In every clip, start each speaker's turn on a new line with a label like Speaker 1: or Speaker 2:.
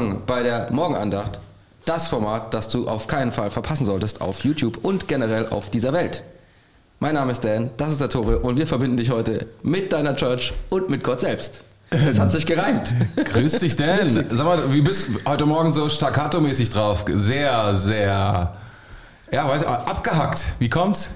Speaker 1: Morgen bei der Morgenandacht. Das Format, das du auf keinen Fall verpassen solltest auf YouTube und generell auf dieser Welt. Mein Name ist Dan, das ist der Tore und wir verbinden dich heute mit deiner Church und mit Gott selbst. Es hat sich gereimt.
Speaker 2: Grüß dich, Dan. Sag mal, wie bist du heute Morgen so staccato-mäßig drauf? Sehr, sehr, ja, weiß ich, abgehackt. Wie kommt's?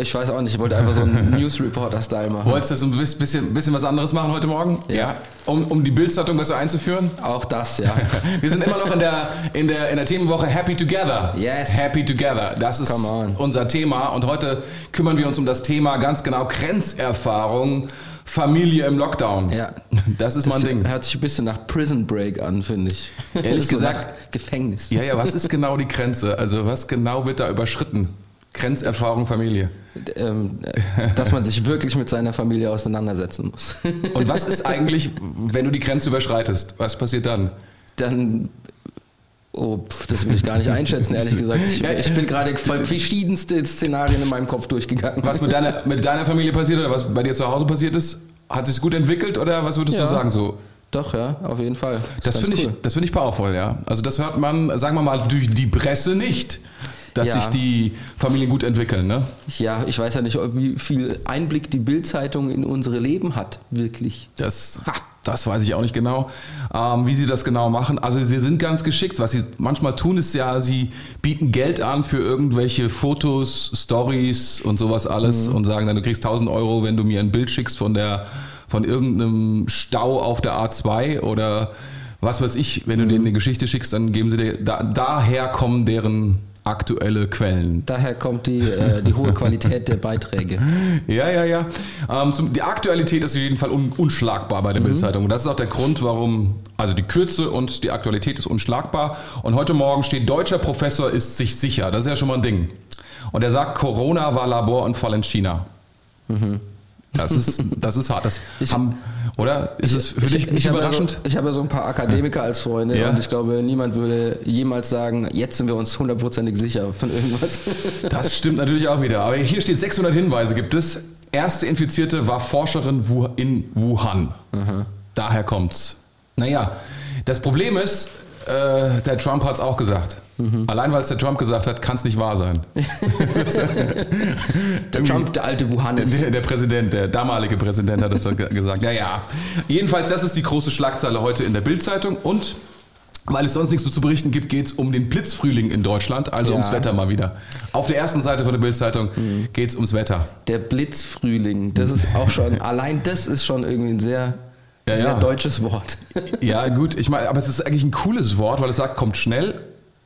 Speaker 1: Ich weiß auch nicht, ich wollte einfach so einen News Reporter-Style machen.
Speaker 2: Wolltest du ein bisschen, bisschen was anderes machen heute Morgen?
Speaker 1: Ja.
Speaker 2: Um, um die Bildzeitung besser einzuführen?
Speaker 1: Auch das, ja.
Speaker 2: Wir sind immer noch in der, in der, in der Themenwoche Happy Together.
Speaker 1: Yes.
Speaker 2: Happy Together. Das ist unser Thema. Und heute kümmern wir uns um das Thema ganz genau Grenzerfahrung, Familie im Lockdown.
Speaker 1: Ja.
Speaker 2: Das ist mein Ding.
Speaker 1: hört sich ein bisschen nach Prison Break an, finde ich.
Speaker 2: Ehrlich
Speaker 1: So
Speaker 2: gesagt-
Speaker 1: Gefängnis.
Speaker 2: Ja, ja, was ist genau die Grenze? Also was genau wird da überschritten? Grenzerfahrung Familie.
Speaker 1: Ähm, dass man sich wirklich mit seiner Familie auseinandersetzen muss.
Speaker 2: Und was ist eigentlich, wenn du die Grenze überschreitest? Was passiert dann?
Speaker 1: Dann. Oh, pf, das will ich gar nicht einschätzen, ehrlich gesagt. Ich, ich bin gerade verschiedenste Szenarien in meinem Kopf durchgegangen.
Speaker 2: Was mit deiner, mit deiner Familie passiert oder was bei dir zu Hause passiert ist? Hat sich gut entwickelt oder was würdest
Speaker 1: Ja.
Speaker 2: du sagen so?
Speaker 1: Doch, ja, auf jeden Fall.
Speaker 2: Das
Speaker 1: ganz
Speaker 2: finde ich,
Speaker 1: cool.
Speaker 2: das finde ich powerful, ja. Also das hört man, sagen wir mal, durch die Presse nicht, dass
Speaker 1: Ja.
Speaker 2: sich die Familien gut entwickeln, ne?
Speaker 1: Ja, ich weiß ja nicht, wie viel Einblick die Bildzeitung in unsere Leben hat, wirklich.
Speaker 2: Das, das weiß ich auch nicht genau, ähm, wie sie das genau machen. Also sie sind ganz geschickt. Was sie manchmal tun, ist ja, sie bieten Geld an für irgendwelche Fotos, Stories und sowas alles und sagen dann, du kriegst 1000 Euro, wenn du mir ein Bild schickst von der, von irgendeinem Stau auf der A2 oder was weiß ich. Wenn du denen eine Geschichte schickst, dann geben sie dir, da, daher kommen deren aktuelle Quellen.
Speaker 1: Daher kommt die, äh, die hohe Qualität der Beiträge.
Speaker 2: Ja, ja, ja. Ähm, zum, die Aktualität ist auf jeden Fall un, unschlagbar bei der Bildzeitung. Und das ist auch der Grund, warum, also die Kürze und die Aktualität ist unschlagbar. Und heute Morgen steht, deutscher Professor ist sich sicher. Das ist ja schon mal ein Ding. Und er sagt, Corona war Laborunfall in China. Das ist, das ist hart. Das
Speaker 1: Ich-
Speaker 2: haben, oder? Ist es für dich nicht
Speaker 1: habe
Speaker 2: überraschend?
Speaker 1: Ja so, ich habe ja so ein paar Akademiker als Freunde
Speaker 2: Ja.
Speaker 1: und ich glaube, niemand würde jemals sagen, jetzt sind wir uns hundertprozentig sicher von irgendwas.
Speaker 2: Das stimmt natürlich auch wieder. Aber hier steht 600 Hinweise gibt es. Erste Infizierte war Forscherin in Wuhan. Daher kommt's. Naja, das Problem ist, äh, der Trump hat's auch gesagt. Allein weil es der Trump gesagt hat, kann es nicht wahr sein.
Speaker 1: Der Trump, der alte Wuhanis.
Speaker 2: Der, der Präsident, der damalige Präsident hat doch ge- gesagt. Ja, ja. Jedenfalls, das ist die große Schlagzeile heute in der Bildzeitung und weil es sonst nichts zu berichten gibt, geht es um den Blitzfrühling in Deutschland, also
Speaker 1: Ja.
Speaker 2: ums Wetter mal wieder. Auf der ersten Seite von der Bildzeitung geht es ums Wetter.
Speaker 1: Der Blitzfrühling, das ist auch schon, allein das ist schon irgendwie ein sehr,
Speaker 2: Ja,
Speaker 1: sehr
Speaker 2: ja.
Speaker 1: deutsches Wort.
Speaker 2: Ja, gut, ich meine, aber es ist eigentlich ein cooles Wort, weil es sagt, kommt schnell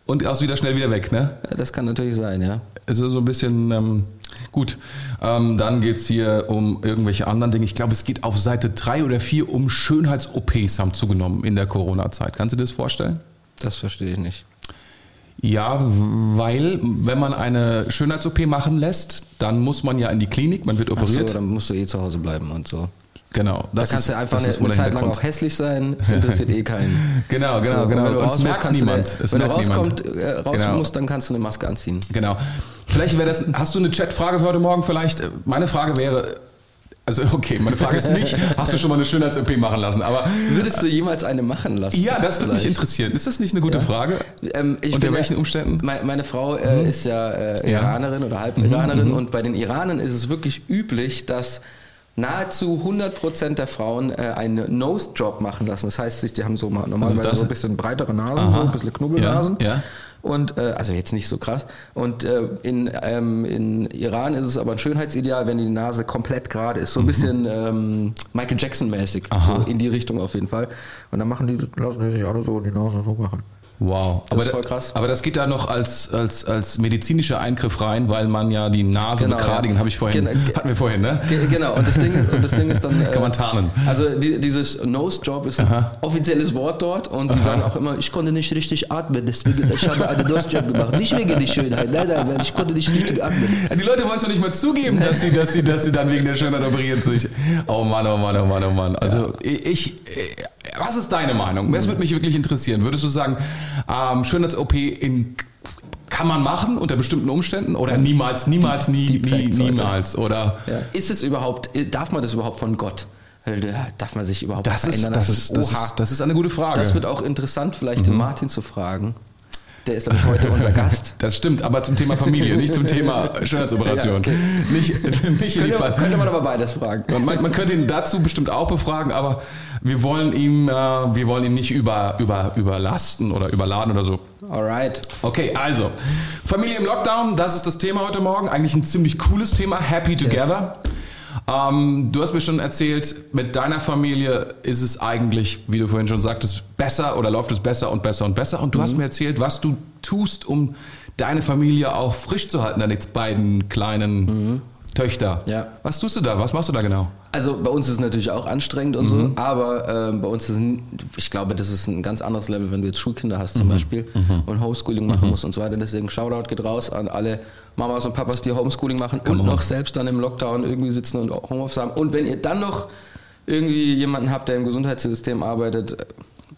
Speaker 2: und auch wieder schnell wieder weg, ne?
Speaker 1: Das kann natürlich sein, ja.
Speaker 2: Es ist so ein bisschen ähm, gut. Ähm, dann geht es hier um irgendwelche anderen Dinge. Ich glaube, es geht auf Seite 3 oder 4 um Schönheits-OPs haben zugenommen in der Corona-Zeit. Kannst du dir das vorstellen?
Speaker 1: Das verstehe ich nicht.
Speaker 2: Ja, weil wenn man eine Schönheits-OP machen lässt, dann muss man ja in die Klinik, man wird
Speaker 1: Ach so,
Speaker 2: operiert.
Speaker 1: dann musst du eh zu Hause bleiben und so.
Speaker 2: Genau.
Speaker 1: Da
Speaker 2: das
Speaker 1: kannst
Speaker 2: ist-
Speaker 1: du einfach eine, eine Zeit lang auch hässlich sein, es interessiert eh keinen.
Speaker 2: Genau, genau,
Speaker 1: So,
Speaker 2: genau.
Speaker 1: Wenn du raus musst, kannst du
Speaker 2: niemand. Es
Speaker 1: wenn du
Speaker 2: niemand.
Speaker 1: äh, raus
Speaker 2: Genau.
Speaker 1: musst, dann kannst du eine Maske anziehen.
Speaker 2: Genau. Vielleicht wäre das. Hast du eine Chatfrage für heute Morgen? Vielleicht. Meine Frage wäre. Also okay, meine Frage ist nicht, hast du schon mal eine Schönheits-OP machen lassen? Aber
Speaker 1: Würdest du jemals eine machen lassen?
Speaker 2: ja, das würde mich interessieren. Ist das nicht eine gute
Speaker 1: Ja.
Speaker 2: Frage?
Speaker 1: Ähm,
Speaker 2: Unter welchen
Speaker 1: ja,
Speaker 2: Umständen? Mhm.
Speaker 1: Meine, meine Frau äh, ist ja, äh,
Speaker 2: Ja. Mhm,
Speaker 1: Iranerin oder Halb-Iranerin und bei den Iranern ist es wirklich üblich, dass nahezu 100% der Frauen äh, einen Nose-Job machen lassen. Das heißt, sich- die haben so mal normalerweise
Speaker 2: das?
Speaker 1: so ein bisschen breitere Nasen,
Speaker 2: Aha.
Speaker 1: so ein bisschen Knubbelnasen.
Speaker 2: Ja, ja.
Speaker 1: Und äh, also jetzt nicht so krass. Und äh, in, ähm, in Iran ist es aber ein Schönheitsideal, wenn die Nase komplett gerade ist. So ein bisschen ähm, Michael Jackson-mäßig.
Speaker 2: Mhm.
Speaker 1: So in die Richtung auf jeden Fall. Und dann machen die, lassen die sich alle so die Nase so machen.
Speaker 2: Wow.
Speaker 1: Das ist
Speaker 2: da-
Speaker 1: voll krass.
Speaker 2: Aber das geht da noch als, als, als medizinischer Eingriff rein, weil man ja die Nase
Speaker 1: Genau,
Speaker 2: begradigen,
Speaker 1: ja.
Speaker 2: habe ich vorhin,
Speaker 1: Genau, ge-
Speaker 2: hatten wir vorhin, ne?
Speaker 1: Ge- Genau, und das Ding, und das Ding ist dann. äh,
Speaker 2: Kann man tarnen.
Speaker 1: Also die, dieses Nose-Job ist ein offizielles Wort dort und die sagen auch immer, ich konnte nicht richtig atmen, deswegen ich habe einen Nose-Job gemacht. Nicht wegen der Schönheit, nein, nein, weil ich konnte nicht richtig atmen.
Speaker 2: Ja, Die Leute wollen es doch nicht mal zugeben, dass sie, dass, sie, dass sie dann wegen der Schönheit operiert sich. Oh Mann, oh Mann, oh Mann, oh Mann. Also ich, ich, was ist deine Meinung? Das würde mich wirklich interessieren. Würdest du sagen, ähm, Schönheits-OP in kann man machen unter bestimmten Umständen oder niemals, niemals, nie, nie, niemals oder
Speaker 1: Ja. Ist es überhaupt, darf man das überhaupt von Gott? Äh, da Darf man sich überhaupt
Speaker 2: Das ist,
Speaker 1: verändern?
Speaker 2: das,
Speaker 1: lassen?
Speaker 2: ist, das, ist, das ist eine gute Frage.
Speaker 1: Das wird auch interessant, vielleicht
Speaker 2: Mhm.
Speaker 1: Martin zu fragen. Der ist, glaube ich, heute unser Gast.
Speaker 2: Das stimmt, aber zum Thema Familie, nicht zum Thema Schönheitsoperation.
Speaker 1: Ja, okay.
Speaker 2: Nicht, nicht in die
Speaker 1: Könnte,
Speaker 2: Fall.
Speaker 1: könnte man aber beides fragen.
Speaker 2: Man, man könnte ihn dazu bestimmt auch befragen, aber wir wollen ihm, äh, wir wollen ihn nicht über, über, überlasten oder überladen oder so.
Speaker 1: Alright.
Speaker 2: Okay, also Familie im Lockdown, das ist das Thema heute Morgen. Eigentlich ein ziemlich cooles Thema. Happy Together. Ähm, du hast mir schon erzählt, mit deiner Familie ist es eigentlich, wie du vorhin schon sagtest, besser oder läuft es besser und besser und besser. Und du
Speaker 1: Mhm.
Speaker 2: hast mir erzählt, was du tust, um deine Familie auch frisch zu halten, deine beiden kleinen Töchter.
Speaker 1: Mhm. Ja.
Speaker 2: Was tust du da? Was machst du da genau?
Speaker 1: Also bei uns ist es natürlich auch anstrengend und so, aber ähm, bei uns ist, ich glaube, das ist ein ganz anderes Level, wenn du jetzt Schulkinder hast zum Beispiel und Homeschooling machen musst und so weiter. Deswegen Shoutout geht raus an alle Mamas und Papas, die Homeschooling machen und
Speaker 2: on.
Speaker 1: noch selbst dann im Lockdown irgendwie sitzen und Homeoffice haben. Und wenn ihr dann noch irgendwie jemanden habt, der im Gesundheitssystem arbeitet,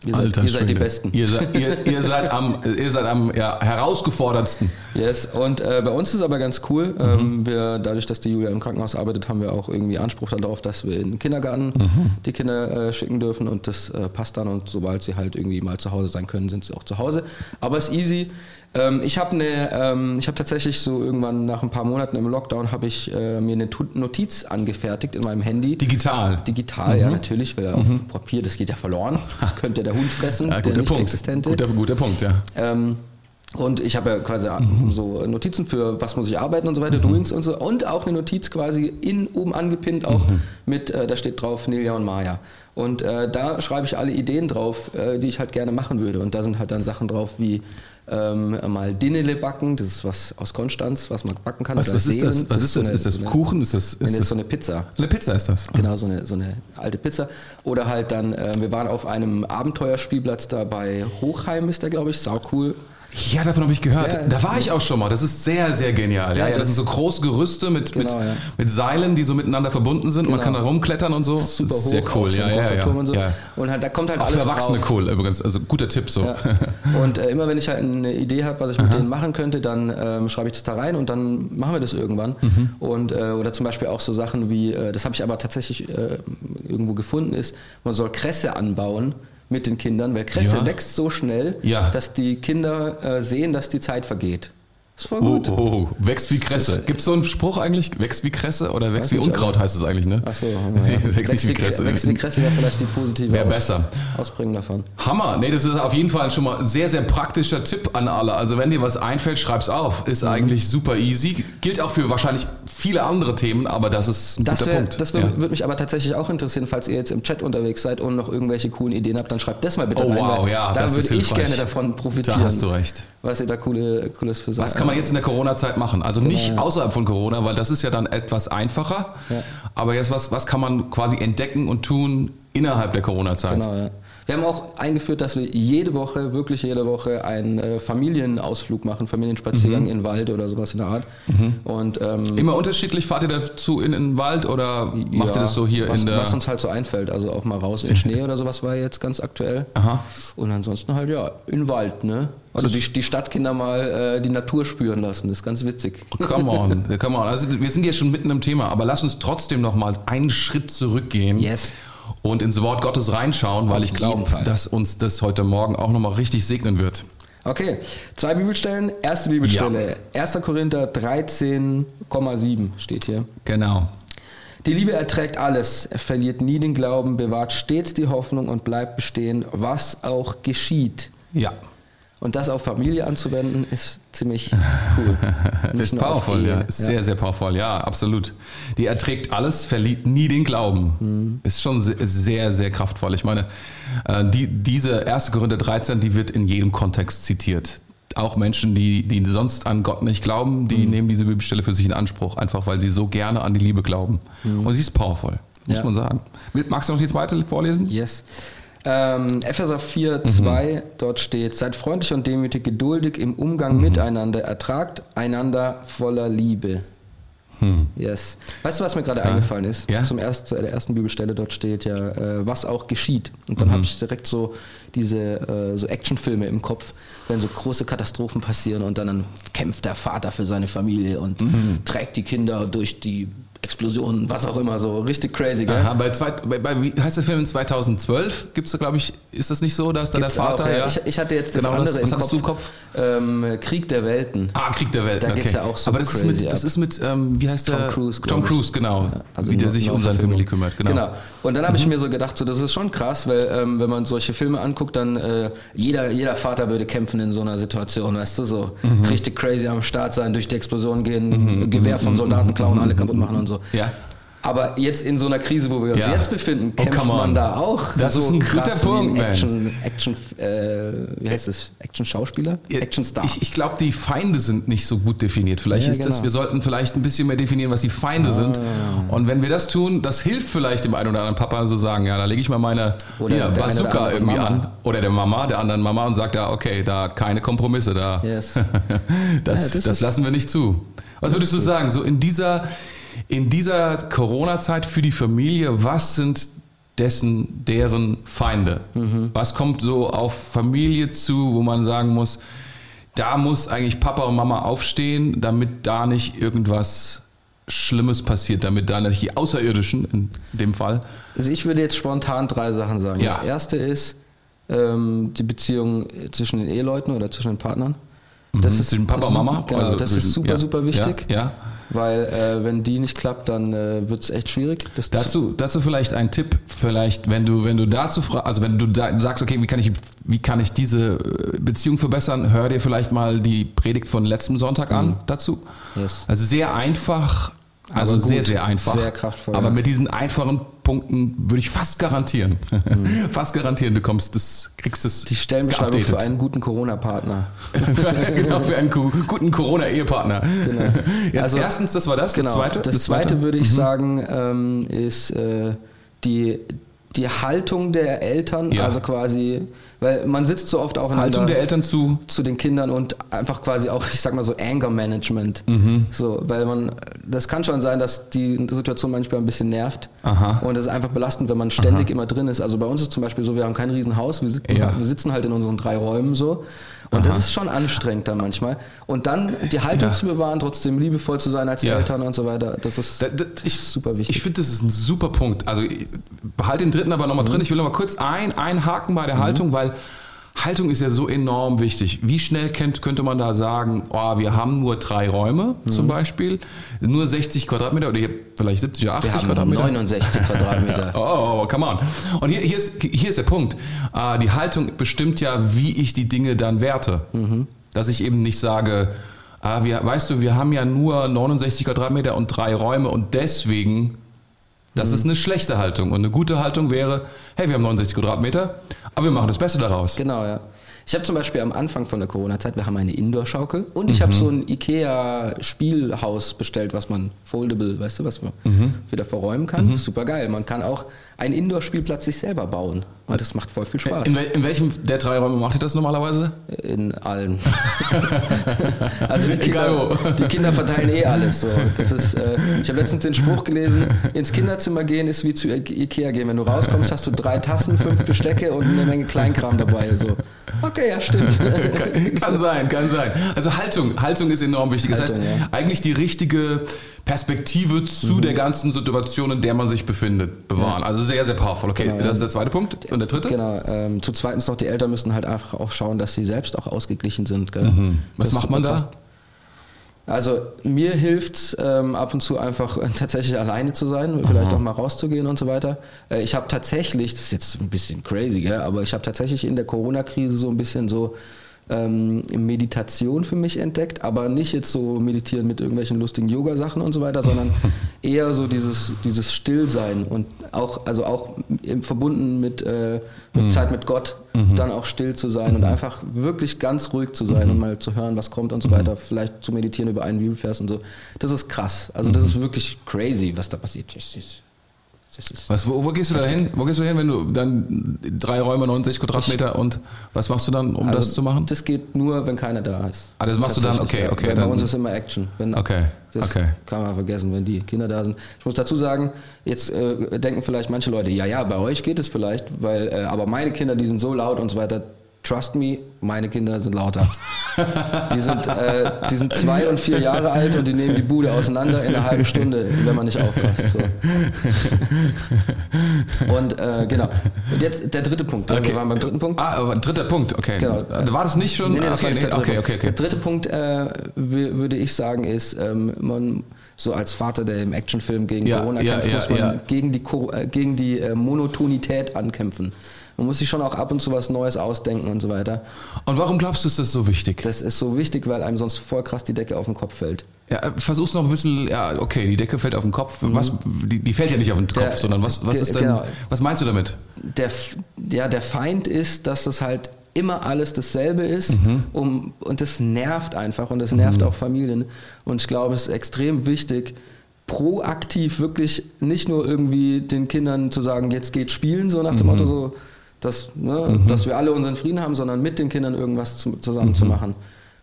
Speaker 1: ihr seid, ihr seid die. Besten.
Speaker 2: Ihr seid, ihr, ihr seid am, ihr seid am ja, herausgefordertsten.
Speaker 1: Yes, und äh, bei uns ist es aber ganz cool. Ähm, wir, dadurch, dass die Julia im Krankenhaus arbeitet, haben wir auch irgendwie Anspruch darauf, dass wir in den Kindergarten die Kinder äh, schicken dürfen und das äh, passt dann und sobald sie halt irgendwie mal zu Hause sein können, sind sie auch zu Hause. Aber es ist easy. Ähm, ich habe eine, ähm, ich habe tatsächlich so irgendwann nach ein paar Monaten im Lockdown habe ich äh, mir eine Notiz angefertigt in meinem Handy.
Speaker 2: Digital.
Speaker 1: Digital, ja natürlich, weil auf Papier, das geht ja verloren. Das könnte der Hund fressen,
Speaker 2: Ja,
Speaker 1: der nicht
Speaker 2: Punkt.
Speaker 1: existente.
Speaker 2: Guter, guter Punkt, ja.
Speaker 1: Ähm, und ich habe ja quasi so Notizen für was muss ich arbeiten und so
Speaker 2: Mhm.
Speaker 1: weiter, Doings und so. Und auch eine Notiz quasi in, oben angepinnt, auch
Speaker 2: Mhm.
Speaker 1: mit, äh, da steht drauf Nelia und Maya. Und äh, da schreibe ich alle Ideen drauf, äh, die ich halt gerne machen würde. Und da sind halt dann Sachen drauf wie ähm, mal Dinnele backen, das ist was aus Konstanz, was man backen kann.
Speaker 2: Was, was ist das? Was ist das? Ist das
Speaker 1: so eine-
Speaker 2: Kuchen? Ist das,
Speaker 1: Nee,
Speaker 2: ist
Speaker 1: das ist
Speaker 2: das
Speaker 1: so eine Pizza.
Speaker 2: eine Pizza? Ist das?
Speaker 1: Genau, so eine, so eine alte Pizza. Oder halt dann, äh, wir waren auf einem Abenteuerspielplatz da bei Hochheim, ist der, glaube ich, sau cool.
Speaker 2: Ja, davon habe ich gehört.
Speaker 1: Ja,
Speaker 2: da war ich auch schon mal. Das ist sehr, sehr genial. Ja,
Speaker 1: Ja,
Speaker 2: das,
Speaker 1: das-
Speaker 2: sind so große Gerüste mit,
Speaker 1: Genau,
Speaker 2: mit,
Speaker 1: ja.
Speaker 2: mit Seilen, die so miteinander verbunden sind. Man
Speaker 1: Genau.
Speaker 2: kann da rumklettern und so.
Speaker 1: super hoch,
Speaker 2: Sehr cool. Ja, ja, ja,
Speaker 1: und so. Und halt, da kommt halt
Speaker 2: Auch
Speaker 1: alles
Speaker 2: für Erwachsene
Speaker 1: drauf.
Speaker 2: cool übrigens. Also guter Tipp so.
Speaker 1: Und äh, immer wenn ich halt eine Idee habe, was ich mit denen machen könnte, dann ähm, schreibe ich das da rein und dann machen wir das irgendwann.
Speaker 2: Mhm.
Speaker 1: Und, äh, oder zum Beispiel auch so Sachen wie, äh, das habe ich aber tatsächlich äh, irgendwo gefunden, ist, man soll Kresse anbauen mit den Kindern, weil Kresse
Speaker 2: Ja.
Speaker 1: wächst so schnell,
Speaker 2: Ja.
Speaker 1: dass die Kinder äh, sehen, dass die Zeit vergeht. Ist voll
Speaker 2: Oh,
Speaker 1: gut.
Speaker 2: oh, wächst wie Kresse. Gibt es so einen Spruch eigentlich? Wächst wie Kresse oder wächst
Speaker 1: Weiß
Speaker 2: wie
Speaker 1: nicht,
Speaker 2: Unkraut heißt es eigentlich, ne?
Speaker 1: Achso,
Speaker 2: wächst nicht wie Kresse.
Speaker 1: Wächst wie Kresse wäre vielleicht die positive
Speaker 2: Wäre besser.
Speaker 1: Ausprägung davon.
Speaker 2: Hammer. Nee, das ist auf jeden Fall schon mal ein sehr, sehr praktischer Tipp an alle. Also wenn dir was einfällt, schreib's auf.
Speaker 1: Mhm.
Speaker 2: Ist eigentlich super easy. Gilt auch für wahrscheinlich viele andere Themen, aber das ist ein
Speaker 1: Das,
Speaker 2: guter
Speaker 1: wär,
Speaker 2: Punkt.
Speaker 1: das
Speaker 2: Ja.
Speaker 1: würde würd mich aber tatsächlich auch interessieren, falls ihr jetzt im Chat unterwegs seid und noch irgendwelche coolen Ideen habt, dann schreibt das mal bitte
Speaker 2: Oh,
Speaker 1: rein.
Speaker 2: wow, ja,
Speaker 1: da würde ich gerne davon profitieren.
Speaker 2: Da hast du recht.
Speaker 1: Was ihr da coole, cooles für
Speaker 2: Was kann man jetzt in der Corona-Zeit machen? Also nicht
Speaker 1: Genau, ja.
Speaker 2: außerhalb von Corona, weil das ist ja dann etwas einfacher.
Speaker 1: Ja.
Speaker 2: Aber jetzt, was, was kann man quasi entdecken und tun innerhalb der Corona-Zeit?
Speaker 1: Genau, ja. Wir haben auch eingeführt, dass wir jede Woche, wirklich jede Woche, einen äh, Familienausflug machen, Familienspaziergang in den Wald oder sowas in der Art. Und ähm,
Speaker 2: Immer unterschiedlich, fahrt ihr dazu in den Wald oder macht ihr
Speaker 1: ja,
Speaker 2: das so hier
Speaker 1: was,
Speaker 2: in der...
Speaker 1: Was uns halt so einfällt, also auch mal raus in den Schnee oder sowas war jetzt ganz aktuell.
Speaker 2: Aha.
Speaker 1: Und ansonsten halt ja, in den Wald, ne? Also die, die Stadtkinder mal äh, die Natur spüren lassen, das ist ganz witzig.
Speaker 2: Come on, come on. Also wir sind jetzt schon mitten im Thema, aber lass uns trotzdem noch mal einen Schritt zurückgehen
Speaker 1: Yes.
Speaker 2: Und ins Wort Gottes reinschauen, weil
Speaker 1: Auf
Speaker 2: ich glaube, dass uns das heute Morgen auch noch mal richtig segnen wird.
Speaker 1: Okay, zwei Bibelstellen. Erste Bibelstelle, 1. Korinther 13,7 steht hier.
Speaker 2: Genau.
Speaker 1: Die Liebe erträgt alles, er verliert nie den Glauben, bewahrt stets die Hoffnung und bleibt bestehen, was auch geschieht.
Speaker 2: Ja.
Speaker 1: Und das auf Familie anzuwenden, ist ziemlich cool. Nicht
Speaker 2: Ist powerful, ja. Ist Sehr, sehr powerful, ja, absolut. Die erträgt alles, verliert nie den Glauben.
Speaker 1: Mhm.
Speaker 2: Ist schon se- sehr, sehr kraftvoll. Ich meine, äh, die, diese 1. Korinther 13, die wird in jedem Kontext zitiert. Auch Menschen, die, die sonst an Gott nicht glauben, die
Speaker 1: Mhm.
Speaker 2: nehmen diese Bibelstelle für sich in Anspruch, einfach weil sie so gerne an die Liebe glauben. Und sie ist powerful, muss
Speaker 1: Mhm. Ja.
Speaker 2: man sagen. Magst du noch die zweite vorlesen?
Speaker 1: Yes. Ähm, Epheser 4,
Speaker 2: Mhm.
Speaker 1: 2, dort steht, seid freundlich und demütig, geduldig im Umgang
Speaker 2: Mhm.
Speaker 1: miteinander, ertragt einander voller Liebe. Yes. Weißt du, was mir gerade eingefallen ist?
Speaker 2: Hm. Ja?
Speaker 1: Zum ersten, zu der ersten Bibelstelle dort steht ja, äh, was auch geschieht. Und dann
Speaker 2: Mhm.
Speaker 1: habe ich direkt so diese äh, so Actionfilme im Kopf, wenn so große Katastrophen passieren und dann, dann kämpft der Vater für seine Familie und
Speaker 2: Mhm.
Speaker 1: trägt die Kinder durch die Explosionen, was auch immer, so richtig crazy, gell?
Speaker 2: Aha, bei, zwei, bei, bei, wie heißt der Film in 2012? Gibt es da, glaube ich, ist das nicht so, dass da
Speaker 1: Gibt's
Speaker 2: der Vater.
Speaker 1: auch, ja.
Speaker 2: ja?
Speaker 1: Ich, ich hatte jetzt
Speaker 2: Genau
Speaker 1: das
Speaker 2: das.
Speaker 1: andere
Speaker 2: Was
Speaker 1: im Kopf.
Speaker 2: du im
Speaker 1: Ähm, Krieg der Welten.
Speaker 2: Ah, Krieg der Welt.
Speaker 1: Da
Speaker 2: okay.
Speaker 1: geht's ja auch so
Speaker 2: Aber das ist
Speaker 1: crazy
Speaker 2: mit, das ist mit ähm, wie heißt
Speaker 1: Tom
Speaker 2: der?
Speaker 1: Cruise,
Speaker 2: Tom. Cruise, genau.
Speaker 1: Also
Speaker 2: wie der sich um seine. Familie kümmert, genau.
Speaker 1: Und dann habe ich mir so gedacht, so, das ist schon krass, weil ähm, wenn man solche Filme anguckt, dann äh, jeder, jeder Vater würde kämpfen in so einer Situation, weißt du, so
Speaker 2: Mhm.
Speaker 1: richtig crazy am Start sein, durch die Explosion gehen, Gewehr vom Soldaten klauen, alle kaputt machen und so.
Speaker 2: Ja.
Speaker 1: Aber jetzt in so einer Krise, wo wir uns
Speaker 2: Ja.
Speaker 1: jetzt befinden,
Speaker 2: Oh,
Speaker 1: kämpft
Speaker 2: on.
Speaker 1: man da auch
Speaker 2: Das
Speaker 1: so
Speaker 2: ist ein guter
Speaker 1: krass
Speaker 2: Punkt,
Speaker 1: wie ein Action, Action, äh, wie heißt es? Action-Schauspieler? Action-Star.
Speaker 2: Ich, ich glaube, die Feinde sind nicht so gut definiert. Vielleicht
Speaker 1: Ja,
Speaker 2: ist das,
Speaker 1: genau.
Speaker 2: wir sollten vielleicht ein bisschen mehr definieren, was die Feinde sind. Und wenn wir das tun, das hilft vielleicht dem einen oder anderen Papa so sagen, ja, da lege ich mal meine hier, Bazooka irgendwie
Speaker 1: Mama.
Speaker 2: an. Oder der Mama, der anderen Mama und sagt, ja, okay, da keine Kompromisse, da
Speaker 1: Yes.
Speaker 2: das,
Speaker 1: Ja,
Speaker 2: das,
Speaker 1: das
Speaker 2: lassen wir nicht zu. Was würdest du sagen, so in dieser, in dieser Corona-Zeit für die Familie, was sind dessen, deren Feinde?
Speaker 1: Mhm.
Speaker 2: Was kommt so auf Familie zu, wo man sagen muss, da muss eigentlich Papa und Mama aufstehen, damit da nicht irgendwas Schlimmes passiert, damit da nicht die Außerirdischen in dem Fall.
Speaker 1: Also ich würde jetzt spontan drei Sachen sagen.
Speaker 2: Ja.
Speaker 1: Das erste ist ähm, die Beziehung zwischen den Eheleuten oder zwischen den Partnern. Das ist
Speaker 2: Zwischen Papa und
Speaker 1: super-
Speaker 2: Mama?
Speaker 1: Genau,
Speaker 2: Also
Speaker 1: das
Speaker 2: zwischen-
Speaker 1: ist super,
Speaker 2: ja,
Speaker 1: super wichtig.
Speaker 2: Ja, ja.
Speaker 1: Weil äh, wenn die nicht klappt, dann äh, wird es echt schwierig. Das
Speaker 2: Dazu, dazu vielleicht ein Tipp, vielleicht, wenn du, wenn du dazu also wenn du da sagst, okay, wie kann ich, wie kann ich diese äh, Beziehung verbessern, hör dir vielleicht mal die Predigt von letztem Sonntag an dazu.
Speaker 1: Yes.
Speaker 2: Also sehr einfach, also
Speaker 1: gut,
Speaker 2: sehr, sehr einfach.
Speaker 1: sehr kraftvoll,
Speaker 2: Aber
Speaker 1: ja.
Speaker 2: mit diesen einfachen Punkten würde ich fast garantieren,
Speaker 1: Mhm.
Speaker 2: fast garantieren, du kommst das, kriegst es
Speaker 1: die Stellenbeschreibung für
Speaker 2: geupdatet.
Speaker 1: einen guten Corona-Partner.
Speaker 2: genau, für einen gu- guten Corona-Ehepartner.
Speaker 1: Genau.
Speaker 2: Jetzt
Speaker 1: Also-
Speaker 2: erstens, das war das,
Speaker 1: Genau.
Speaker 2: das zweite.
Speaker 1: Das, zweite würde
Speaker 2: Mhm.
Speaker 1: ich sagen, ähm, ist äh, die, die Haltung der Eltern,
Speaker 2: Ja.
Speaker 1: also quasi, weil man sitzt so oft aufeinander.
Speaker 2: Haltung der Eltern zu
Speaker 1: zu den Kindern und einfach quasi auch, ich sag mal so, Anger Management.
Speaker 2: Mhm.
Speaker 1: So, weil man, das kann schon sein, dass die Situation manchmal ein bisschen nervt.
Speaker 2: Aha.
Speaker 1: Und es ist einfach belastend, wenn man ständig immer drin ist. Also bei uns ist zum Beispiel so, wir haben kein Riesenhaus, wir sitzen,
Speaker 2: Ja.
Speaker 1: wir sitzen halt in unseren drei Räumen so. Und das ist schon anstrengend dann manchmal. Und dann die Haltung
Speaker 2: Ja.
Speaker 1: zu bewahren, trotzdem liebevoll zu sein als
Speaker 2: Ja.
Speaker 1: Eltern und so weiter, das ist
Speaker 2: Da- da- ich,
Speaker 1: super wichtig.
Speaker 2: Ich finde, das ist ein super Punkt. Also behalte den dritten aber nochmal drin. Ich will nochmal kurz ein, einhaken bei der Haltung, weil Haltung ist ja so enorm wichtig. Wie schnell könnte man da sagen, oh, wir haben nur drei Räume zum Beispiel, nur 60 Quadratmeter oder vielleicht 70 oder 80
Speaker 1: wir haben
Speaker 2: Quadratmeter?
Speaker 1: 69 Quadratmeter.
Speaker 2: Oh, come on. Und hier, hier, ist, hier ist der Punkt. Äh, die Haltung bestimmt ja, wie ich die Dinge dann werte. Dass ich eben nicht sage, ah, wir, weißt du, wir haben ja nur 69 Quadratmeter und drei Räume und deswegen, das ist eine schlechte Haltung. Und eine gute Haltung wäre, hey, wir haben 69 Quadratmeter, aber wir machen das Beste daraus.
Speaker 1: Genau, ja. Ich habe zum Beispiel am Anfang von der Corona-Zeit, wir haben eine Indoor-Schaukel und ich
Speaker 2: Mhm.
Speaker 1: habe so ein Ikea-Spielhaus bestellt, was man foldable, weißt du, was man
Speaker 2: Mhm.
Speaker 1: wieder verräumen kann. Super geil. Man kann auch einen Indoor-Spielplatz sich selber bauen und das macht voll viel Spaß.
Speaker 2: In, wel in welchem der drei Räume macht ihr das normalerweise?
Speaker 1: In allen. also die Kinder, die Kinder verteilen eh alles. So. Das ist, äh, ich habe letztens den Spruch gelesen, ins Kinderzimmer gehen ist wie zu Ikea gehen. Wenn du rauskommst, hast du drei Tassen, fünf Bestecke und eine Menge Kleinkram dabei. So. Okay, ja, stimmt.
Speaker 2: kann, kann sein, kann sein. Also Haltung, Haltung ist enorm wichtig. Das
Speaker 1: Haltung,
Speaker 2: heißt,
Speaker 1: ja.
Speaker 2: eigentlich die richtige Perspektive zu der ganzen Situation, in der man sich befindet, bewahren. Also sehr, sehr powerful. Okay,
Speaker 1: Genau, ja.
Speaker 2: das ist der zweite Punkt. Und der dritte?
Speaker 1: Genau. Ähm, zu zweitens noch, die Eltern müssen halt einfach auch schauen, dass sie selbst auch ausgeglichen sind. Gell?
Speaker 2: Was
Speaker 1: Das
Speaker 2: macht man da?
Speaker 1: Also mir hilft ähm, ab und zu einfach äh, tatsächlich alleine zu sein, vielleicht auch mal rauszugehen und so weiter. Äh, ich habe tatsächlich, das ist jetzt ein bisschen crazy, gell, aber ich habe tatsächlich in der Corona-Krise so ein bisschen so ähm, Meditation für mich entdeckt, aber nicht jetzt so meditieren mit irgendwelchen lustigen Yoga-Sachen und so weiter, sondern eher so dieses, dieses Stillsein und auch, also auch verbunden mit, äh, mit Zeit mit Gott, dann auch still zu sein und einfach wirklich ganz ruhig zu sein und mal zu hören, was kommt und so weiter, vielleicht zu meditieren über einen Bibelvers und so. Das ist krass. Also das ist wirklich crazy, was da passiert. Ist
Speaker 2: Was, wo, wo gehst du da hin? Wo gehst du hin, wenn du dann drei Räume, 90 Quadratmeter und was machst du dann, um
Speaker 1: also
Speaker 2: das zu machen?
Speaker 1: Das geht nur, wenn keiner da ist.
Speaker 2: Ah, das machst du dann? Okay, okay,
Speaker 1: Weil bei uns ist immer Action. Wenn,
Speaker 2: Okay,
Speaker 1: Das
Speaker 2: okay.
Speaker 1: kann man vergessen, wenn die Kinder da sind. Ich muss dazu sagen, jetzt äh, denken vielleicht manche Leute, ja, ja, bei euch geht es vielleicht, weil, äh, aber meine Kinder, die sind so laut und so weiter. Trust me, meine Kinder sind lauter. Die sind, äh, die sind zwei und vier Jahre alt und die nehmen die Bude auseinander in einer halben Stunde, wenn man nicht aufpasst. So. Und äh, genau. Und jetzt der dritte Punkt.
Speaker 2: Okay.
Speaker 1: Wir waren beim dritten Punkt.
Speaker 2: Ah, aber dritter Punkt, okay.
Speaker 1: Genau.
Speaker 2: War das nicht schon?
Speaker 1: Nee, nee, das
Speaker 2: okay,
Speaker 1: war nicht der dritte
Speaker 2: okay,
Speaker 1: Punkt.
Speaker 2: okay, okay.
Speaker 1: Der dritte Punkt, äh, wü- würde ich sagen, ist, ähm, man so als Vater, der im Actionfilm gegen
Speaker 2: Ja,
Speaker 1: Corona kämpft,
Speaker 2: ja,
Speaker 1: muss man gegen die, äh, gegen die äh, Monotonität ankämpfen. Man muss sich schon auch ab und zu was Neues ausdenken und so weiter.
Speaker 2: Und warum glaubst du, ist das so wichtig?
Speaker 1: Das ist so wichtig, weil einem sonst voll krass die Decke auf den Kopf fällt.
Speaker 2: Ja, äh, versuch's noch ein bisschen, ja, okay, die Decke fällt auf den Kopf. Was, die, die fällt ja nicht auf den Kopf,
Speaker 1: Der-
Speaker 2: sondern was, was ist denn,
Speaker 1: genau.
Speaker 2: was meinst du damit?
Speaker 1: Der, ja, der Feind ist, dass das halt immer alles dasselbe ist um, und das nervt einfach und das nervt auch Familien. Und ich glaube, es ist extrem wichtig, proaktiv wirklich nicht nur irgendwie den Kindern zu sagen, jetzt geht spielen, so nach dem Motto so, dass, ne, dass wir alle unseren Frieden haben, sondern mit den Kindern irgendwas zu, zusammen zu machen.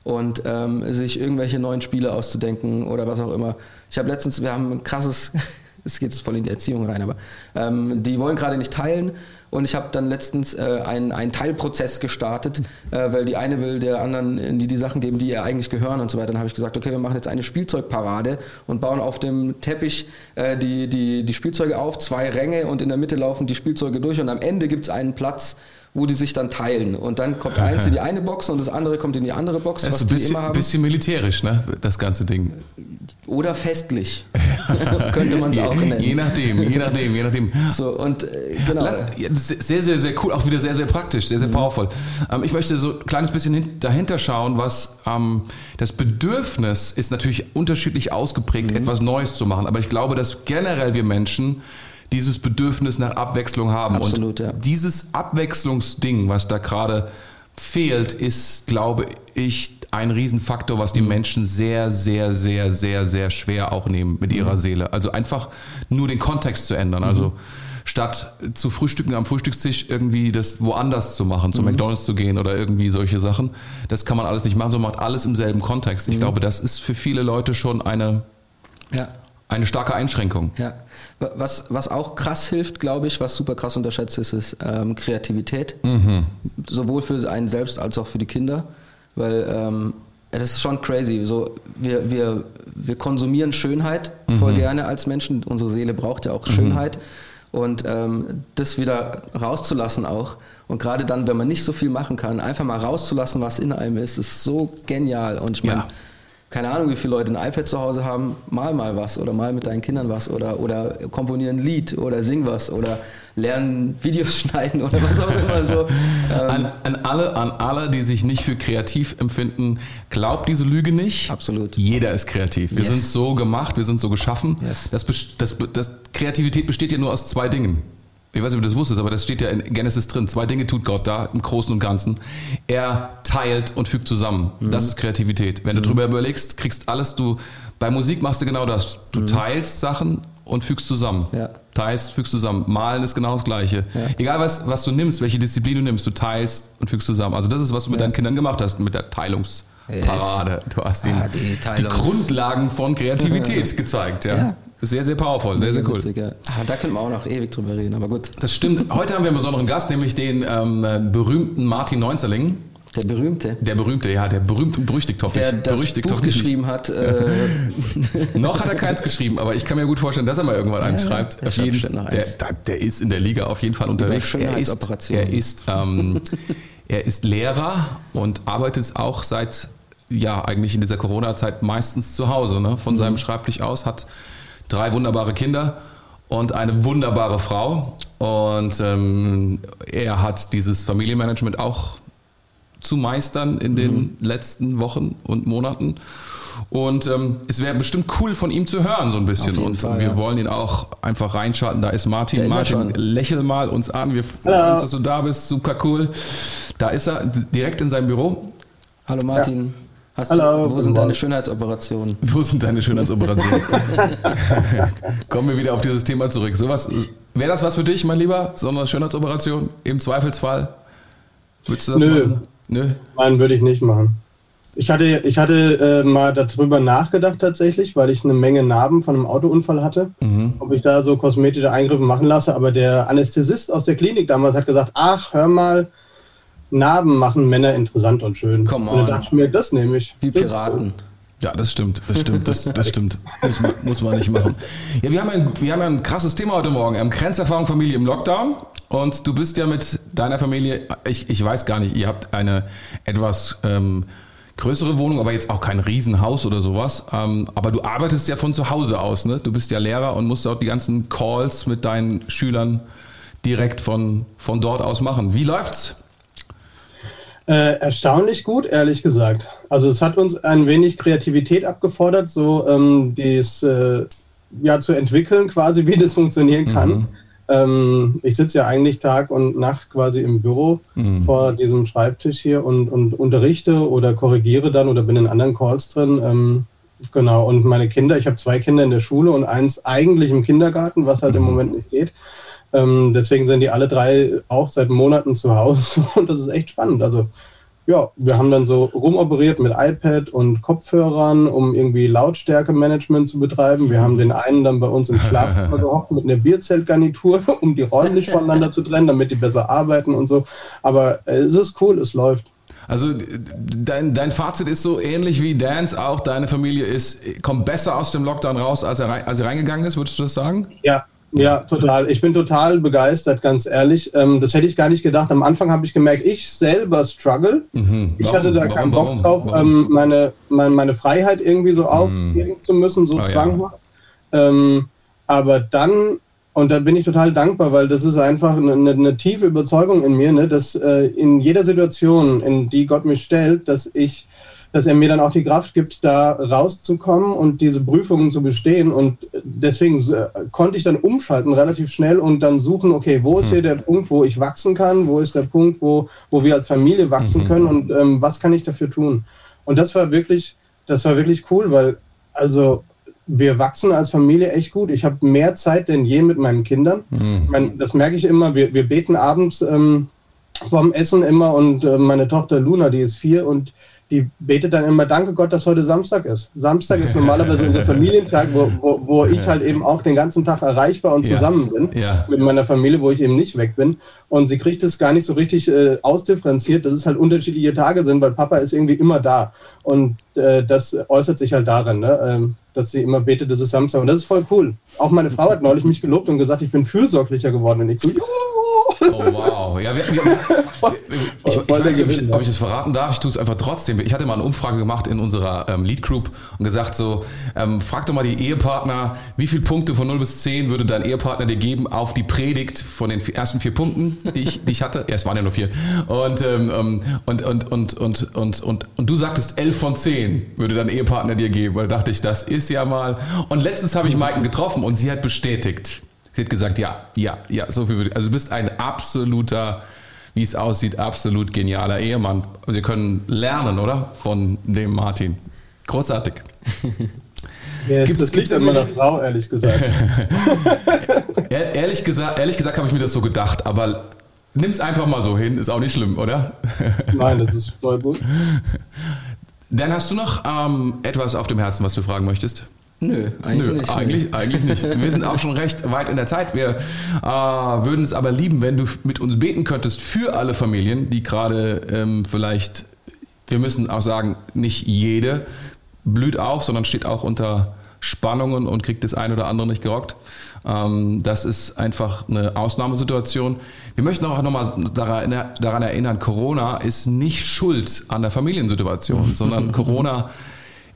Speaker 1: Und ähm, sich irgendwelche neuen Spiele auszudenken oder was auch immer. Ich habe letztens, wir haben ein krasses, es geht voll in die Erziehung rein, aber ähm, die wollen gerade nicht teilen und ich habe dann letztens äh, einen, einen Teilprozess gestartet, äh, weil die eine will der anderen äh, die, die Sachen geben, die ihr eigentlich gehören und so weiter. Dann habe ich gesagt, okay, wir machen jetzt eine Spielzeugparade und bauen auf dem Teppich äh, die, die, die Spielzeuge auf, zwei Ränge und in der Mitte laufen die Spielzeuge durch und am Ende gibt es einen Platz, wo die sich dann teilen. Und dann kommt eins in die eine Box und das andere kommt in die andere Box,
Speaker 2: Das
Speaker 1: was
Speaker 2: ist ein
Speaker 1: die
Speaker 2: bisschen,
Speaker 1: immer haben.
Speaker 2: bisschen militärisch, ne, das ganze Ding.
Speaker 1: Oder festlich, könnte man es auch nennen.
Speaker 2: je nachdem, je nachdem, je nachdem.
Speaker 1: So, und äh, genau.
Speaker 2: Sehr, sehr, sehr cool, auch wieder sehr, sehr praktisch, sehr, sehr
Speaker 1: Mhm.
Speaker 2: powerful. Ähm, ich möchte so ein kleines bisschen hin, dahinter schauen, was ähm, das Bedürfnis ist natürlich unterschiedlich
Speaker 1: Mhm.
Speaker 2: ausgeprägt, etwas Neues zu machen. Aber ich glaube, dass generell wir Menschen dieses Bedürfnis nach Abwechslung haben.
Speaker 1: Absolut,
Speaker 2: Und
Speaker 1: ja.
Speaker 2: dieses Abwechslungsding, was da gerade fehlt, ist, glaube ich, ein Riesenfaktor, was
Speaker 1: Mhm.
Speaker 2: die Menschen sehr, sehr, sehr, sehr, sehr schwer auch nehmen mit
Speaker 1: Mhm.
Speaker 2: ihrer Seele. Also einfach nur den Kontext zu ändern. Also statt zu frühstücken am Frühstückstisch irgendwie das woanders zu machen,
Speaker 1: Mhm.
Speaker 2: zu McDonalds zu gehen oder irgendwie solche Sachen, das kann man alles nicht machen, sondern macht alles im selben Kontext.
Speaker 1: Mhm.
Speaker 2: Ich glaube, das ist für viele Leute schon eine,
Speaker 1: ja.
Speaker 2: Eine starke Einschränkung.
Speaker 1: Ja, Wa- was, was auch krass hilft, glaube ich, was super krass unterschätzt ist, ist ähm, Kreativität. Sowohl für einen selbst als auch für die Kinder. Weil ähm, das ist schon crazy. So, wir, wir, wir konsumieren Schönheit voll gerne als Menschen. Unsere Seele braucht ja auch Schönheit. Und ähm, das wieder rauszulassen auch. Und gerade dann, wenn man nicht so viel machen kann, einfach mal rauszulassen, was in einem ist, ist so genial. Und ich meine,
Speaker 2: Ja.
Speaker 1: Keine Ahnung, wie viele Leute ein iPad zu Hause haben, mal mal was oder mal mit deinen Kindern was oder, oder komponieren ein Lied oder sing was oder lernen Videos schneiden oder was auch immer so. Ähm,
Speaker 2: An, an, alle, an alle, die sich nicht für kreativ empfinden, glaubt diese Lüge nicht.
Speaker 1: Absolut.
Speaker 2: Jeder ist kreativ. Wir
Speaker 1: Yes.
Speaker 2: sind so gemacht, wir sind so geschaffen.
Speaker 1: Yes.
Speaker 2: Das, das, das, Kreativität besteht ja nur aus zwei Dingen. Ich weiß nicht, ob du das wusstest, aber das steht ja in Genesis drin. Zwei Dinge tut Gott da im Großen und Ganzen. Er teilt und fügt zusammen.
Speaker 1: Mhm.
Speaker 2: Das ist Kreativität. Wenn du drüber überlegst, kriegst alles du. Bei Musik machst du genau das. Du teilst Sachen und fügst zusammen.
Speaker 1: Mhm. Ja.
Speaker 2: Teilst, fügst zusammen. Malen ist genau das Gleiche. Egal was, was du nimmst, welche Disziplin du nimmst, du teilst und fügst zusammen. Also das ist, was du mit deinen Kindern gemacht hast, mit der Teilungsparade. Du hast ihnen
Speaker 1: Ah, die
Speaker 2: die, Grundlagen von Kreativität gezeigt. Ja. Sehr, sehr powerful, sehr, sehr cool.
Speaker 1: witzig, ja. Ah, da könnten wir auch noch ewig drüber reden, aber gut.
Speaker 2: Das stimmt. Heute haben wir einen besonderen Gast, nämlich den ähm, berühmten Martin Neunzerling.
Speaker 1: Der berühmte,
Speaker 2: Der berühmte, ja, der berühmt und berüchtigt, hoffe
Speaker 1: der
Speaker 2: ich.
Speaker 1: das
Speaker 2: berüchtigt,
Speaker 1: Buch
Speaker 2: hoffentlich nicht.
Speaker 1: geschrieben hat, äh,
Speaker 2: Noch hat er keins geschrieben, aber ich kann mir gut vorstellen, dass er mal irgendwann eins
Speaker 1: Ja,
Speaker 2: schreibt.
Speaker 1: der
Speaker 2: Auf
Speaker 1: schreibt
Speaker 2: jeden,
Speaker 1: noch
Speaker 2: der,
Speaker 1: eins.
Speaker 2: der, der ist in der Liga auf jeden Fall unterwegs. Er ist, er ist, ähm, er ist Lehrer und arbeitet auch seit, ja, eigentlich in dieser Corona-Zeit meistens zu Hause, ne? von
Speaker 1: Mhm.
Speaker 2: seinem Schreibtisch aus, hat drei wunderbare Kinder und eine wunderbare Frau. Und ähm, er hat dieses Familienmanagement auch zu meistern in den
Speaker 1: Mhm.
Speaker 2: letzten Wochen und Monaten. Und ähm, es wäre bestimmt cool von ihm zu hören, so ein bisschen. Und
Speaker 1: Fall,
Speaker 2: wir
Speaker 1: ja.
Speaker 2: wollen ihn auch einfach reinschalten. Da ist Martin.
Speaker 1: Da ist
Speaker 2: Martin, lächel mal uns an. Wir freuen
Speaker 3: Hallo.
Speaker 2: uns, dass du da bist. Super cool. Da ist er, direkt in seinem Büro.
Speaker 1: Hallo Martin, hast
Speaker 3: Hallo,
Speaker 1: du, wo sind deine. Schönheitsoperationen?
Speaker 2: Wo sind deine Schönheitsoperationen? Kommen wir wieder auf dieses Thema zurück. Sowas, wäre das was für dich, mein Lieber? So eine Schönheitsoperation? Im Zweifelsfall? Würdest du das
Speaker 3: Nö.
Speaker 2: machen? Nö.
Speaker 3: Nein, würde ich nicht machen. Ich hatte, ich hatte äh, mal darüber nachgedacht tatsächlich, weil ich eine Menge Narben von einem Autounfall hatte, ob ich da so kosmetische Eingriffe machen lasse. Aber der Anästhesist aus der Klinik damals hat gesagt, ach, hör mal, Narben machen Männer interessant und schön.
Speaker 1: Come
Speaker 3: Und dann
Speaker 1: on.
Speaker 3: dachte ich mir, das nehme ich.
Speaker 1: Wie Piraten.
Speaker 2: Ja, das stimmt, das stimmt, das, das stimmt. Muss man, muss man nicht machen. Ja, wir haben, ein, wir haben ja ein krasses Thema heute Morgen. Ähm, Grenzerfahrung Familie im Lockdown. Und du bist ja mit deiner Familie, ich, ich weiß gar nicht, ihr habt eine etwas ähm, größere Wohnung, aber jetzt auch kein Riesenhaus oder sowas. Ähm, aber du arbeitest ja von zu Hause aus, ne? Du bist ja Lehrer und musst auch die ganzen Calls mit deinen Schülern direkt von, von dort aus machen. Wie läuft's?
Speaker 3: Äh, erstaunlich gut, ehrlich gesagt. Also es hat uns ein wenig Kreativität abgefordert, so ähm, dies äh, ja zu entwickeln, quasi wie das funktionieren kann. Ähm, ich sitze ja eigentlich Tag und Nacht quasi im Büro vor diesem Schreibtisch hier und, und unterrichte oder korrigiere dann oder bin in anderen Calls drin. Ähm, genau, und meine Kinder, ich habe zwei Kinder in der Schule und eins eigentlich im Kindergarten, was halt im Moment nicht geht. Ähm, deswegen sind die alle drei auch seit Monaten zu Hause und das ist echt spannend. Also ja, wir haben dann so rumoperiert mit iPad und Kopfhörern, um irgendwie Lautstärke-Management zu betreiben. Wir haben den einen dann bei uns im Schlafzimmer gehockt mit einer Bierzeltgarnitur, um die räumlich voneinander zu trennen, damit die besser arbeiten und so. Aber äh, es ist cool, es läuft.
Speaker 2: Also dein, dein Fazit ist so ähnlich wie Dans auch, deine Familie ist, kommt besser aus dem Lockdown raus, als er, rein, als er reingegangen ist, würdest du das sagen?
Speaker 3: Ja, ja, total. Ich bin total begeistert, ganz ehrlich. Ähm, das hätte ich gar nicht gedacht. Am Anfang habe ich gemerkt, ich selber struggle. Ich
Speaker 2: Mhm. Warum?
Speaker 3: hatte da
Speaker 2: Warum?
Speaker 3: keinen Bock
Speaker 2: Warum?
Speaker 3: drauf,
Speaker 2: Warum? Mhm.
Speaker 3: Ähm, meine, meine, meine Freiheit irgendwie so aufgeben zu müssen, so
Speaker 2: Ah, ja.
Speaker 3: zwanghaft. Ähm, aber dann, und da bin ich total dankbar, weil das ist einfach eine, eine, eine tiefe Überzeugung in mir, ne, dass äh, in jeder Situation, in die Gott mich stellt, dass ich dass er mir dann auch die Kraft gibt, da rauszukommen und diese Prüfungen zu bestehen. Und deswegen äh, konnte ich dann umschalten relativ schnell und dann suchen, okay, wo ist hier der Punkt, wo ich wachsen kann, wo ist der Punkt, wo, wo wir als Familie wachsen können und ähm, was kann ich dafür tun? Und das war wirklich, das war wirklich cool, weil also wir wachsen als Familie echt gut. Ich habe mehr Zeit denn je mit meinen Kindern. Ich mein, das merke ich immer. Wir, wir beten abends ähm, vorm Essen immer und äh, meine Tochter Luna, die ist vier und die betet dann immer, danke Gott, dass heute Samstag ist. Samstag ist normalerweise unser Familientag, wo, wo, wo ich halt eben auch den ganzen Tag erreichbar und
Speaker 2: Ja.
Speaker 3: zusammen bin
Speaker 2: Ja.
Speaker 3: mit meiner Familie, wo ich eben nicht weg bin. Und sie kriegt es gar nicht so richtig äh, ausdifferenziert, dass es halt unterschiedliche Tage sind, weil Papa ist irgendwie immer da. Und äh, das äußert sich halt darin, ne? ähm, dass sie immer betet, das ist Samstag. Und das ist voll cool. Auch meine Frau hat neulich mich gelobt und gesagt, ich bin fürsorglicher geworden. Und ich so, juhu!
Speaker 2: Oh wow. Ja, wir, wir, ich, ich weiß nicht, ob ich, ob ich das verraten darf. Ich tue es einfach trotzdem. Ich hatte mal eine Umfrage gemacht in unserer ähm, Lead Group und gesagt so, ähm, frag doch mal die Ehepartner, wie viele Punkte von 0 bis 10 würde dein Ehepartner dir geben auf die Predigt von den ersten vier Punkten, die ich, die ich hatte. Ja, es waren ja nur vier. Und, ähm, ähm, und, und, und, und, und, und, und du sagtest 11 von 10 würde dein Ehepartner dir geben. Und da dachte ich, das ist ja mal... Und letztens habe ich Maiken getroffen und sie hat bestätigt. Sie hat gesagt, ja, ja, ja, so viel würde Also du bist ein absoluter, wie es aussieht, absolut genialer Ehemann. Sie können lernen, oder? Von dem Martin. Großartig.
Speaker 3: Ja,
Speaker 2: Gibt's-
Speaker 3: das liegt an meiner Frau, ehrlich gesagt.
Speaker 2: Ehr- Ehrlich gesagt, ehrlich gesagt habe ich mir das so gedacht, aber nimm's einfach mal so hin, ist auch nicht schlimm, oder?
Speaker 3: Nein, das ist voll gut.
Speaker 2: Dann hast du noch ähm, etwas auf dem Herzen, was du fragen möchtest?
Speaker 1: Nö, eigentlich
Speaker 2: Nö,
Speaker 1: nicht.
Speaker 2: eigentlich, eigentlich nicht. Wir sind auch schon recht weit in der Zeit. Wir äh, würden es aber lieben, wenn du mit uns beten könntest für alle Familien, die gerade ähm, vielleicht, wir müssen auch sagen, nicht jede blüht auf, sondern steht auch unter Spannungen und kriegt das ein oder andere nicht gerockt. Ähm, das ist einfach eine Ausnahmesituation. Wir möchten auch nochmal daran, daran erinnern, Corona ist nicht schuld an der Familiensituation, sondern Corona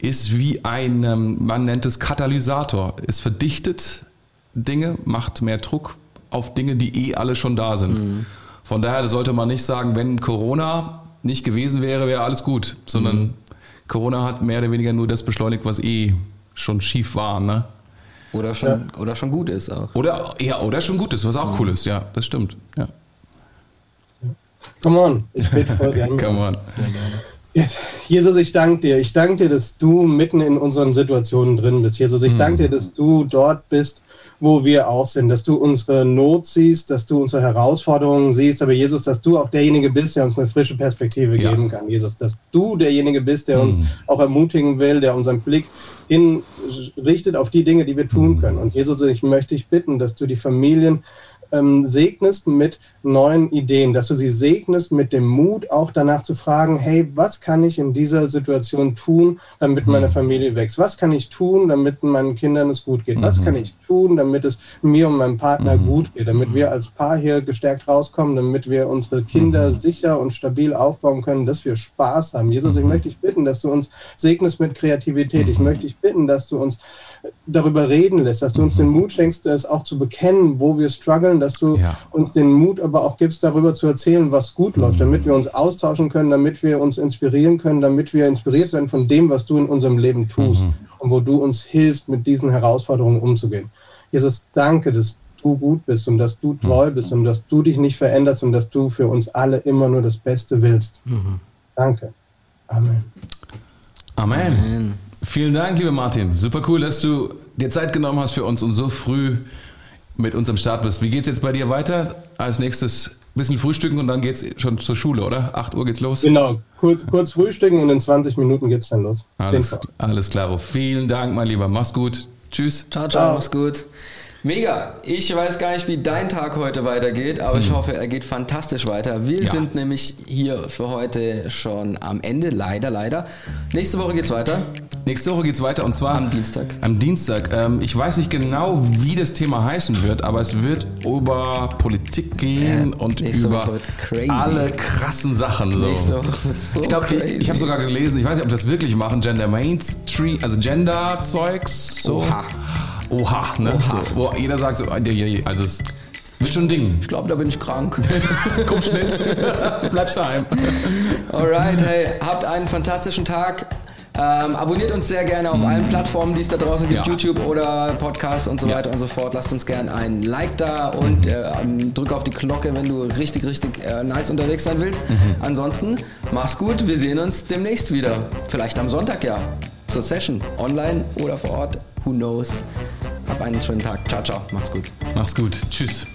Speaker 2: ist wie ein, ähm, man nennt es Katalysator. Es verdichtet Dinge, macht mehr Druck auf Dinge, die eh alle schon da sind. Von daher sollte man nicht sagen, wenn Corona nicht gewesen wäre, wäre alles gut, sondern Corona hat mehr oder weniger nur das beschleunigt, was eh schon schief war. Ne?
Speaker 1: Oder schon, oder schon gut ist auch.
Speaker 2: Oder, ja, oder schon gut ist, was auch cool ist. Ja, das stimmt. Ja,
Speaker 3: Come on, ich bete voll gerne.
Speaker 2: come on.
Speaker 3: Jetzt, Jesus, ich danke dir. Ich danke dir, dass du mitten in unseren Situationen drin bist. Jesus, ich danke dir, dass du dort bist, wo wir auch sind, dass du unsere Not siehst, dass du unsere Herausforderungen siehst. Aber Jesus, dass du auch derjenige bist, der uns eine frische Perspektive
Speaker 2: Ja.
Speaker 3: geben kann. Jesus, dass du derjenige bist, der uns auch ermutigen will, der unseren Blick hinrichtet auf die Dinge, die wir tun können. Und Jesus, ich möchte dich bitten, dass du die Familien ähm, segnest mit neuen Ideen, dass du sie segnest mit dem Mut, auch danach zu fragen, hey, was kann ich in dieser Situation tun, damit meine Familie wächst? Was kann ich tun, damit meinen Kindern es gut geht? Was kann ich tun, damit es mir und meinem Partner gut geht, damit wir als Paar hier gestärkt rauskommen, damit wir unsere Kinder sicher und stabil aufbauen können, dass wir Spaß haben. Jesus, ich möchte dich bitten, dass du uns segnest mit Kreativität. Ich möchte dich bitten, dass du uns darüber reden lässt, dass du uns den Mut schenkst, das auch zu bekennen, wo wir strugglen, dass du
Speaker 2: Ja.
Speaker 3: uns den Mut aber auch gibst, darüber zu erzählen, was gut läuft, damit wir uns austauschen können, damit wir uns inspirieren können, damit wir inspiriert werden von dem, was du in unserem Leben tust und wo du uns hilfst, mit diesen Herausforderungen umzugehen. Jesus, danke, dass du gut bist und dass du treu bist und dass du dich nicht veränderst und dass du für uns alle immer nur das Beste willst. Danke. Amen.
Speaker 2: Amen. Vielen Dank, lieber Martin. Super cool, dass du dir Zeit genommen hast für uns und so früh mit uns am Start bist. Wie geht's jetzt bei dir weiter? Als nächstes ein bisschen frühstücken und dann geht's schon zur Schule, oder? 8 Uhr geht's los?
Speaker 3: Genau, kurz, kurz frühstücken und in 20 Minuten geht's dann los. Zehn
Speaker 2: Alles, alles klar. Vielen Dank, mein Lieber. Mach's gut. Tschüss.
Speaker 1: Ciao, ciao,
Speaker 3: Ciao.
Speaker 1: mach's gut. Mega. Ich weiß gar nicht, wie dein Tag heute weitergeht, aber ich hoffe, er geht fantastisch weiter. Wir
Speaker 2: Ja.
Speaker 1: sind nämlich hier für heute schon am Ende, leider, leider. Nächste Woche geht's weiter.
Speaker 2: Nächste Woche geht's weiter und zwar
Speaker 1: Am Dienstag.
Speaker 2: Am Dienstag. Ähm, ich weiß nicht genau, wie das Thema heißen wird, aber es wird über Politik gehen
Speaker 1: Ja,
Speaker 2: und über alle krassen Sachen. So.
Speaker 1: Nächste Woche wird so
Speaker 2: ich glaube, ich, ich habe sogar gelesen, ich weiß nicht, ob das wirklich machen, Gender Mainstream, also Gender-Zeugs. So.
Speaker 1: Oha.
Speaker 2: Oha, ne?
Speaker 1: Oha.
Speaker 2: So, wo jeder sagt so, also es wird schon ein Ding.
Speaker 1: Ich glaube, da bin ich krank.
Speaker 2: Kopfschnitt, bleibst daheim.
Speaker 1: Alright, hey, habt einen fantastischen Tag. Ähm, abonniert uns sehr gerne auf allen Plattformen, die es da draußen gibt,
Speaker 2: Ja.
Speaker 1: YouTube oder Podcast und so
Speaker 2: Ja.
Speaker 1: weiter und so fort. Lasst uns gerne ein Like da und äh, ähm, drück auf die Glocke, wenn du richtig, richtig äh, nice unterwegs sein willst. Ansonsten, mach's gut, wir sehen uns demnächst wieder. Vielleicht am Sonntag ja, zur Session, online oder vor Ort, who knows. Hab einen schönen Tag. Ciao, ciao, macht's gut.
Speaker 2: Mach's gut. Tschüss.